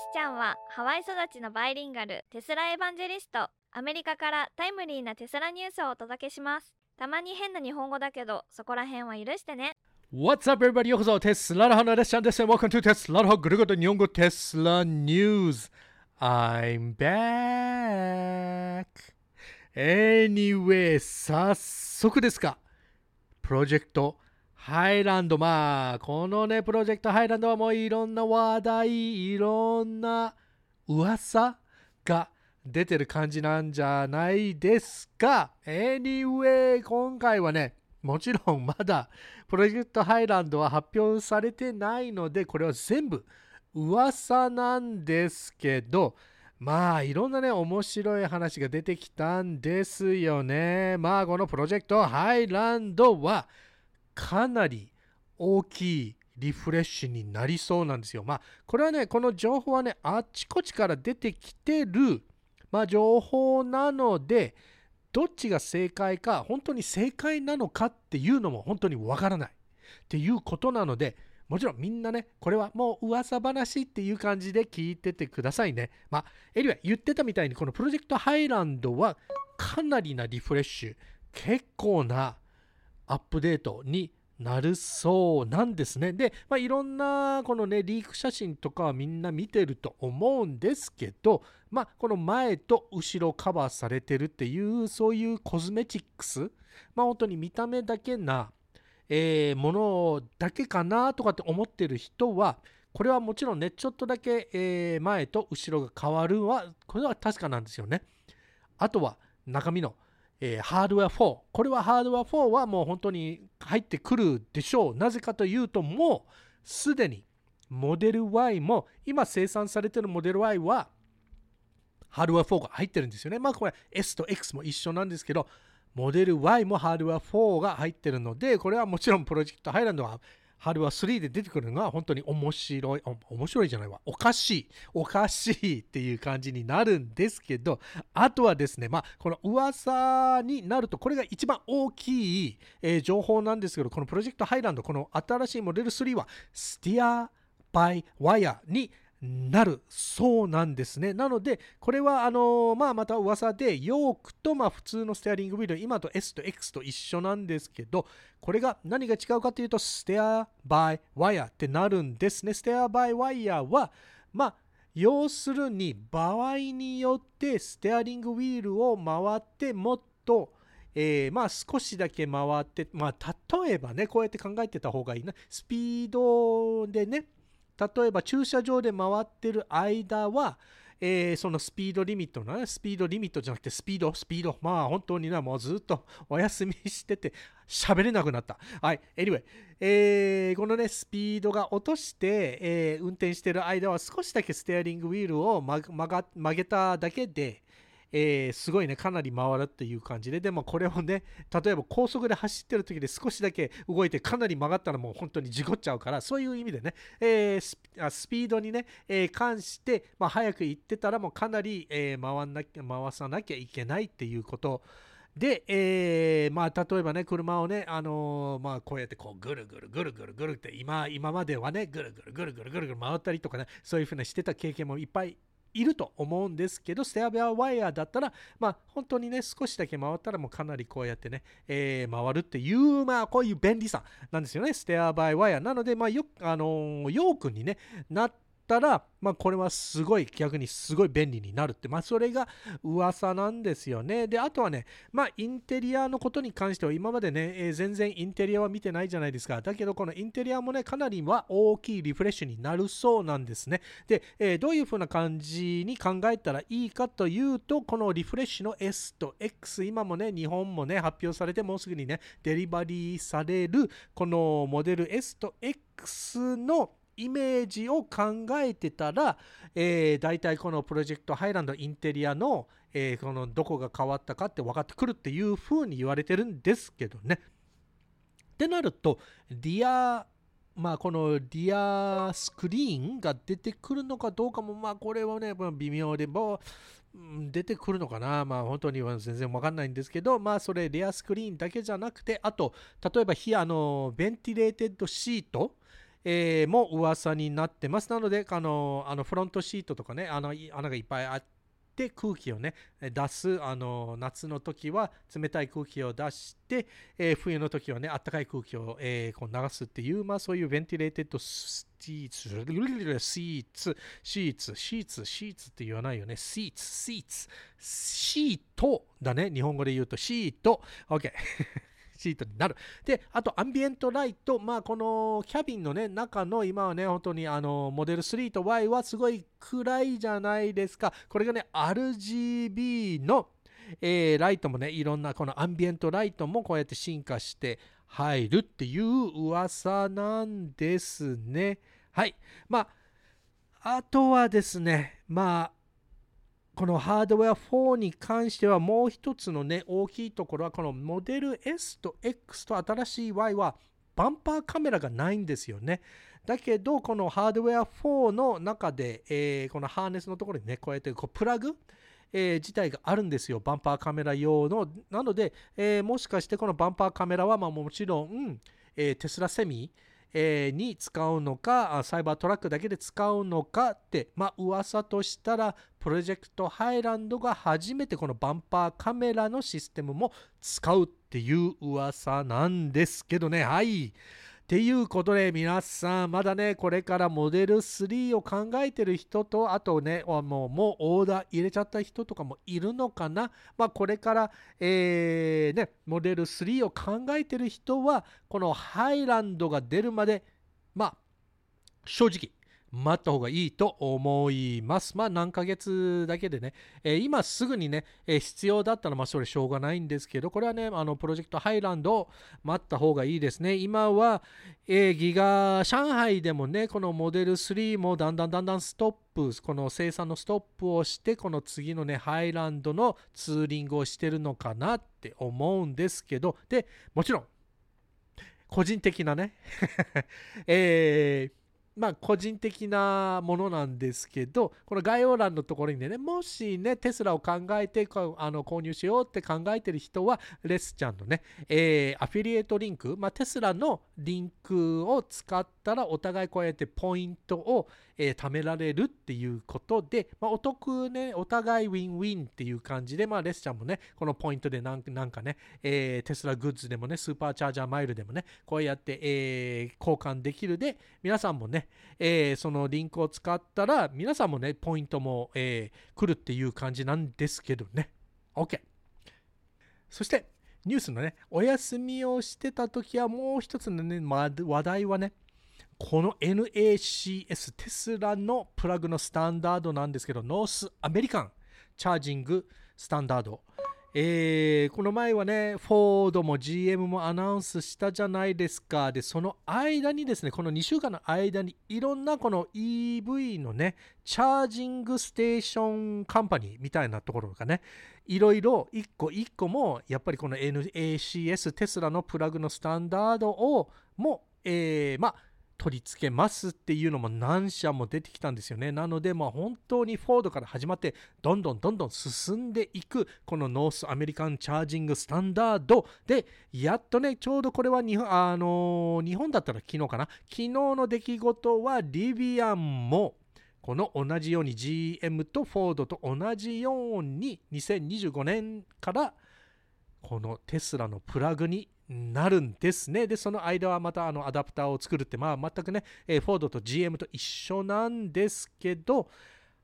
しちゃんはハワイ育ちのバイリンガルテスラエヴァンジェリストアメリカからタイムリーなテスラニュースをお届けしますたまに変な日本語だけどそこら辺は許してね What's up, everybody? ようこそテスラの花です。ちゃんです。Welcome to テスラのぐるぐる日本語テスラニュース。I'm back. Anyway, 早速ですか。プロジェクトハイランド。まあ、このね、プロジェクトハイランドはもういろんな話題、いろんな噂が出てる感じなんじゃないですか。Anyway, 今回はね、もちろんまだプロジェクトハイランドは発表されてないので、これは全部噂なんですけど、まあいろんなね面白い話が出てきたんですよね。まあこのプロジェクトハイランドはかなり大きいリフレッシュになりそうなんですよ。まあこれはねこの情報はねあっちこっちから出てきてる、まあ、情報なのでどっちが正解か本当に正解なのかっていうのも本当にわからないっていうことなのでもちろんみんなねこれはもう噂話っていう感じで聞いててくださいねまあエリは言ってたみたいにこのプロジェクトハイランドはかなりなリフレッシュ結構なアップデートになるそうなんですね。で、まあ、いろんなこのねリーク写真とかはみんな見てると思うんですけど、まあ、この前と後ろカバーされてるっていうそういうコズメチックス、まあ、本当に見た目だけな、えー、ものだけかなとかって思ってる人はこれはもちろんねちょっとだけ、えー、前と後ろが変わるはこれは確かなんですよね。あとは中身のえー、ハードウェア4。これはハードウェア4はもう本当に入ってくるでしょう。なぜかというと、もうすでにモデル Y も、今生産されているモデル Y は、ハードウェア4が入ってるんですよね。まあこれ S と X も一緒なんですけど、モデル Y もハードウェア4が入ってるので、これはもちろんプロジェクトハイランドは春は3で出てくるのは本当に面白い、面白いじゃないわ、おかしい、おかしいっていう感じになるんですけど、あとはですね、まあ、この噂になると、これが一番大きい、えー、情報なんですけど、このプロジェクトハイランド、この新しいモデル3は、スティアバイワイヤーになるそうなんですね。なので、これはあのまあ、また噂で、ヨークとまあ普通のステアリングウィール、今と S と X と一緒なんですけど、これが何が違うかというと、ステアバイワイヤーってなるんですね。ステアバイワイヤーは、まあ、要するに場合によってステアリングウィールを回ってもっとえー、まあ少しだけ回って、まあ例えばね、こうやって考えてた方がいいな。スピードでね、例えば駐車場で回ってる間は、えー、そのスピードリミットのね、スピードリミットじゃなくてスピード、スピード。まあ本当にな、もうずっとお休みしてて喋れなくなった。はい。Anyway、えー、このね、スピードが落として、えー、運転してる間は少しだけステアリングウィールを曲げただけで、えー、すごいね、かなり回るっていう感じで、でもこれをね、例えば高速で走ってる時で少しだけ動いてかなり曲がったらもう本当に事故っちゃうから、そういう意味でね、えー、スピードにね、えー、関して、まあ、早く行ってたらもうかなり、え、回んな回さなきゃいけないっていうことで、えー、まあ、例えばね、車をね、あのー、まあ、こうやってこう、ぐるぐるぐるぐるぐるって、今、今まではね、ぐるぐるぐるぐるぐるぐる回ったりとかね、そういうふうにしてた経験もいっぱいいると思うんですけど、ステアベアワイヤーだったら、まあ、本当にね、少しだけ回ったらもうかなりこうやってね、えー、回るっていう、まあ、こういう便利さなんですよね、ステアバイワイヤー。なので、まあ、よ、あのー、ヨークにね、なって、ったら、まあ、これはすごい逆にすごい便利になるって、まあ、それが噂なんですよね。で、あとはね、まあ、インテリアのことに関しては今までね、えー、全然インテリアは見てないじゃないですか。だけど、このインテリアもね、かなりは大きいリフレッシュになるそうなんですね。で、えー、どういう風な感じに考えたらいいかというと、このリフレッシュの S と X、今もね、日本もね、発表されて、もうすぐにね、デリバリーされる、このモデル S と X のイメージを考えてたら、えー、大体この Project Highland インテリアの,、えー、このどこが変わったかって分かってくるっていうふうに言われてるんですけどね。ってなると、 rear まあ、この rear screen が出てくるのかどうかも、まあ、これはね、微妙で、も出てくるのかな、まあ、本当には全然わかんないんですけど、まあ、それ、 rear screen だけじゃなくて、あと、例えば、あの、 ventilated seat、えーも噂になってます。なので、あの、あのフロントシートとかね、あの穴がいっぱいあって、空気をね、出す、あの、夏の時は冷たい空気を出して、えー冬の時はね、暖かい空気を、えーこう流すっていう、まあそういうベンティレーテッドスティーツ、シーツ、シーツ、シーツ、シーツって言わないよね。シーツ、シーツ、シートだね。日本語で言うとシート。OK。シートになる。で、あとアンビエントライト、まあこのキャビンのね、中の今はね、本当にあの、モデル3と Y はすごい暗いじゃないですか。これがね、RGB の、えーライトもね、いろんなこのアンビエントライトもこうやって進化して入るっていう噂なんですね。はい。まあ、あとはですね、まあ、このハードウェア4に関してはもう一つのね、大きいところは、このモデル S と X と新しい Y はバンパーカメラがないんですよね。だけど、このハードウェア4の中で、えーこのハーネスのところにね、こうやってこうプラグ、えー自体があるんですよ。バンパーカメラ用の。なので、えーもしかしてこのバンパーカメラは、まあ、もちろん、えーテスラセミ、えーに使うのか、あサイバートラックだけで使うのかって、まあ噂としたら、プロジェクトハイランドが初めてこのバンパーカメラのシステムも使うっていう噂なんですけどね。はい。っていうことで皆さん、まだね、これからモデル3を考えてる人と、あとね、もうもうオーダー入れちゃった人とかもいるのかな？まあこれから、えーね、モデル3を考えてる人は、このハイランドが出るまで、まあ、正直、待った方がいいと思います。まあ何ヶ月だけでね、えー今すぐにね、えー必要だったらまあそれしょうがないんですけど、これはね、あのプロジェクトハイランドを待った方がいいですね。今は、えーギガ、上海でもね、このモデル3もだんだんだんだんストップ、この生産のストップをして、この次のね、ハイランドのツーリングをしてるのかなって思うんですけど、で、もちろん、個人的なね、えーまあ個人的なものなんですけど、この概要欄のところにね、もしね、テスラを考えてあの購入しようって考えてる人は、レスちゃんのね、えーアフィリエイトリンク、まあ、テスラのリンクを使ったら、お互いこうやってポイントを、えー貯められるっていうことで、まあ、お得ね、お互いウィンウィンっていう感じで、まあ、レスちゃんもね、このポイントでなんなんかね、えーテスラグッズでもね、スーパーチャージャーマイルでもね、こうやって、えー交換できるで、皆さんもね、えーそのリンクを使ったら、皆さんもね、ポイントも、えー来るっていう感じなんですけどね。OK。そして、ニュースのね、お休みをしてた時はもう一つのね、ま話題はね、この NACS テスラのプラグのスタンダードなんですけど、 North American Charging Standard。えーこの前はね、フォードも GM もアナウンスしたじゃないですか。で、その間にですね、この2週間の間にいろんなこの EV のね、charging station company みたいなところがね、いろいろ一個一個もやっぱりこの NACS テスラのプラグのスタンダードをも、えーまあ取り付けますっていうのも何社も出てきたんですよね。なので、まあ、本当にフォードから始まって、どんどんどんどん進んでいく、この North American Charging Standard で、やっとね、ちょうどこれは日本、あの日本だったら昨日かな？昨日の出来事は、 Rivian も、この同じように GM とフォードと同じように2025年からこのテスラのプラグになるんですね。で、その間はまたあのアダプターを作るって、まあ全くね、フォードと GM と一緒なんですけど、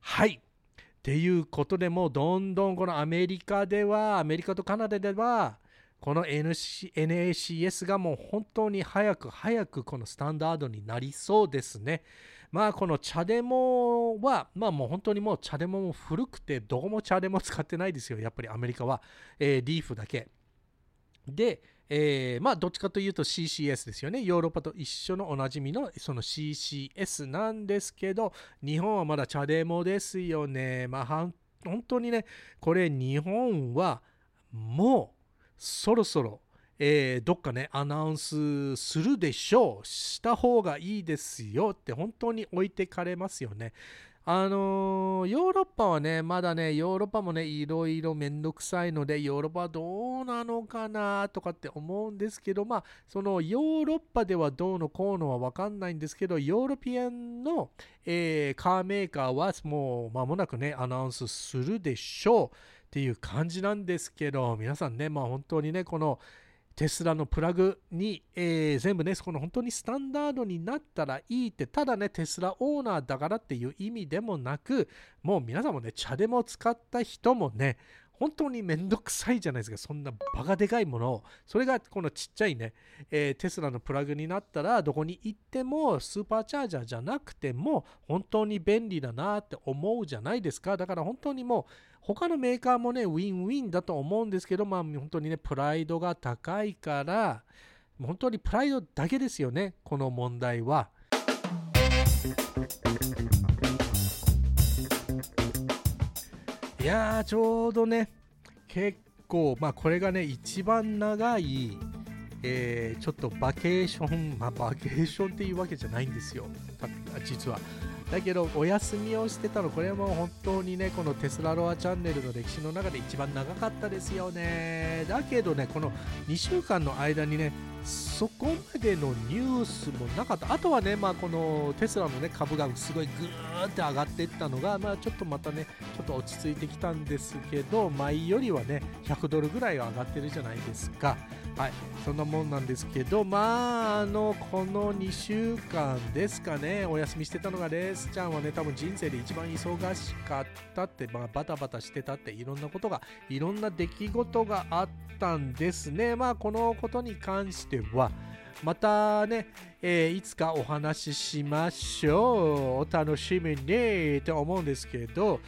はい。っていうことでもうどんどんこのアメリカでは、アメリカとカナダでは、この NC NACS がもう本当に早く早くこのスタンダードになりそうですね。まあこのチャデモは、まあもう本当にもうチャデモも古くて、どこもチャデモ使ってないですよ、やっぱりアメリカは。えーリーフだけ。で、えーまあどっちかというと CCS ですよね。ヨーロッパと一緒のおなじみのその CCS なんですけど、日本はまだチャデモですよね。まあ本当にね、これ日本はもうそろそろ、えーどっかね、アナウンスするでしょう。した方がいいですよって本当に置いてかれますよね。あのーヨーロッパはね、まだね、ヨーロッパもね、いろいろめんどくさいので、ヨーロッパはどうなのかなとかって思うんですけど、まあ、そのヨーロッパではどうのこうのはわかんないんですけど、ヨーロピアンの、えーカーメーカーはもう間もなくね、アナウンスするでしょうっていう感じなんですけど、皆さんね、まあ本当にね、この、テスラのプラグに、えー全部ね、この本当にスタンダードになったらいいって、ただね、テスラオーナーだからっていう意味でもなく、もう皆さんもね、茶でも使った人もね、本当にめんどくさいじゃないですか。そんなバカでかいものを。それがこのちっちゃいね、えーテスラのプラグになったら、どこに行ってもスーパーチャージャーじゃなくても、本当に便利だなって思うじゃないですか。だから本当にもう、他のメーカーもね、ウィンウィンだと思うんですけど、まあ本当にね、プライドが高いから、本当にプライドだけですよね、この問題は。いやー、ちょうどね、結構、まあこれがね、一番長い、えーちょっとバケーション、まあバケーションっていうわけじゃないんですよ、実は。だけど、お休みをしてたの、これはも本当にね、このテスラロアチャンネルの歴史の中で一番長かったですよね。だけどね、この2週間の間にね、そこまでのニュースもなかった。あとはね、まあ、このテスラの、ね、株がすごいぐーって上がっていったのが、まあ、ちょっとまたね、ちょっと落ち着いてきたんですけど、前よりはね、100ドルぐらいは上がってるじゃないですか。はい、そんなもんなんですけど、まあ、あの、この2週間ですかね、お休みしてたのが、レースちゃんはね、多分人生で一番忙しかったって、まあ、バタバタしてたって、いろんなことが、いろんな出来事があったんですね。まあ、このことに関しては、またね、えーいつかお話ししましょう。お楽しみにって思うんですけど、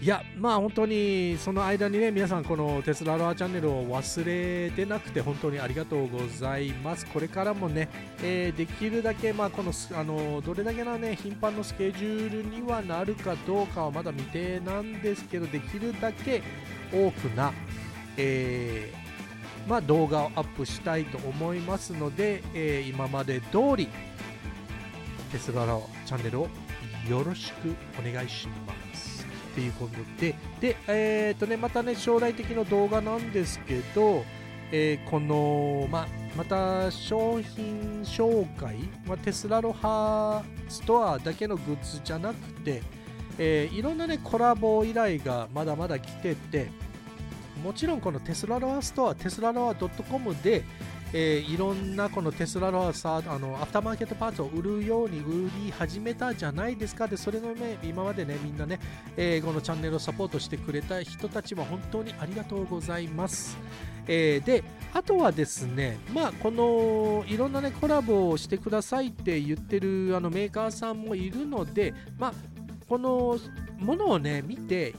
いや、まあ本当にその間にね、皆さんこのテスラロアチャンネルを忘れてなくて本当にありがとうございます。これからもね、えーできるだけ、まあこの、あの、どれだけのね、頻繁のスケジュールにはなるかどうかはまだ未定なんですけど、できるだけ多くな、えーまあ、動画をアップしたいと思いますので、えー今まで通りテスラのチャンネルをよろしくお願いします。ということで、で、えっ、とね、またね、将来的な動画なんですけど、えーこの、ま、また商品紹介、ま、テスラロハストアだけのグッズじゃなくて、えーいろんなね、コラボ依頼がまだまだ来てて、もちろんこのテスラロアストア、テスラロア .com で、えーいろんなこのテスラロアさあのアフターマーケットパーツを売るように売り始めたじゃないですか。でそれのね今までねみんなね、えーこのチャンネルをサポートしてくれた人たちは本当にありがとうございます、えーであとはですねまあこのいろんなねコラボをしてくださいって言ってるあのメーカーさんもいるのでまあこのものをね見て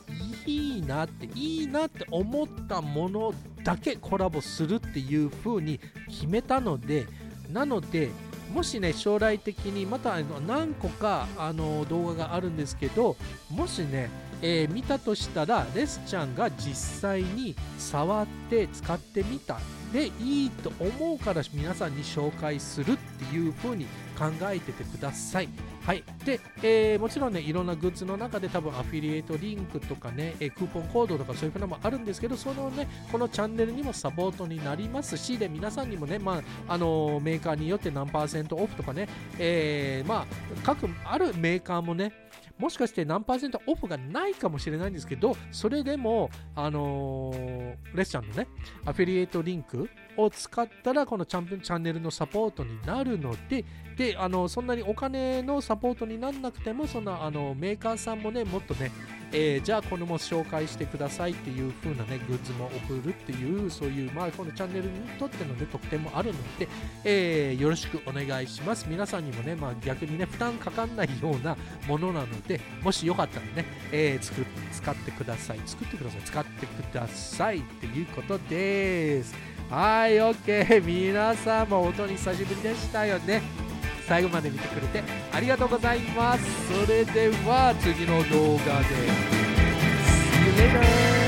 いいなっていいなって思ったものだけコラボするっていう風に決めたのでなのでもしね将来的にまたあの何個かあの動画があるんですけどもしね、えー見たとしたらレスちゃんが実際に触って使ってみたでいいと思うから皆さんに紹介するっていう風に考えててください。はい。で、えーもちろんね、いろんなグッズの中で多分アフィリエイトリンクとかね、えークーポンコードとかそういうのもあるんですけど、そのね、このチャンネルにもサポートになりますし、で、皆さんにもね、まあ、あのーメーカーによって何パーセントオフとかね、えーまあ、各、あるメーカーもね、もしかして何パーセントオフがないかもしれないんですけど、それでも、あのーレッシャンのね、アフィリエイトリンクを使ったら、このチャンピオンチャンネルのサポートになるので、で、あの、そんなにお金のサポートににならなくても、そんな、あの、メーカーさんもね、もっとね、えーじゃあこれも紹介してくださいっていう風なね、グッズも送るっていう、そういう、まあ、このチャンネルにとってのね、特典もあるので、えーよろしくお願いします。皆さんにもね、まあ、逆にね、負担かかんないようなものなので、もしよかったらね、えー作使ってください。作ってください。使ってくださいっていうことです。はい、OK。皆さんも本当に久しぶりでしたよね。最後まで見てくれてありがとうございます。それでは次の動画で。See you later!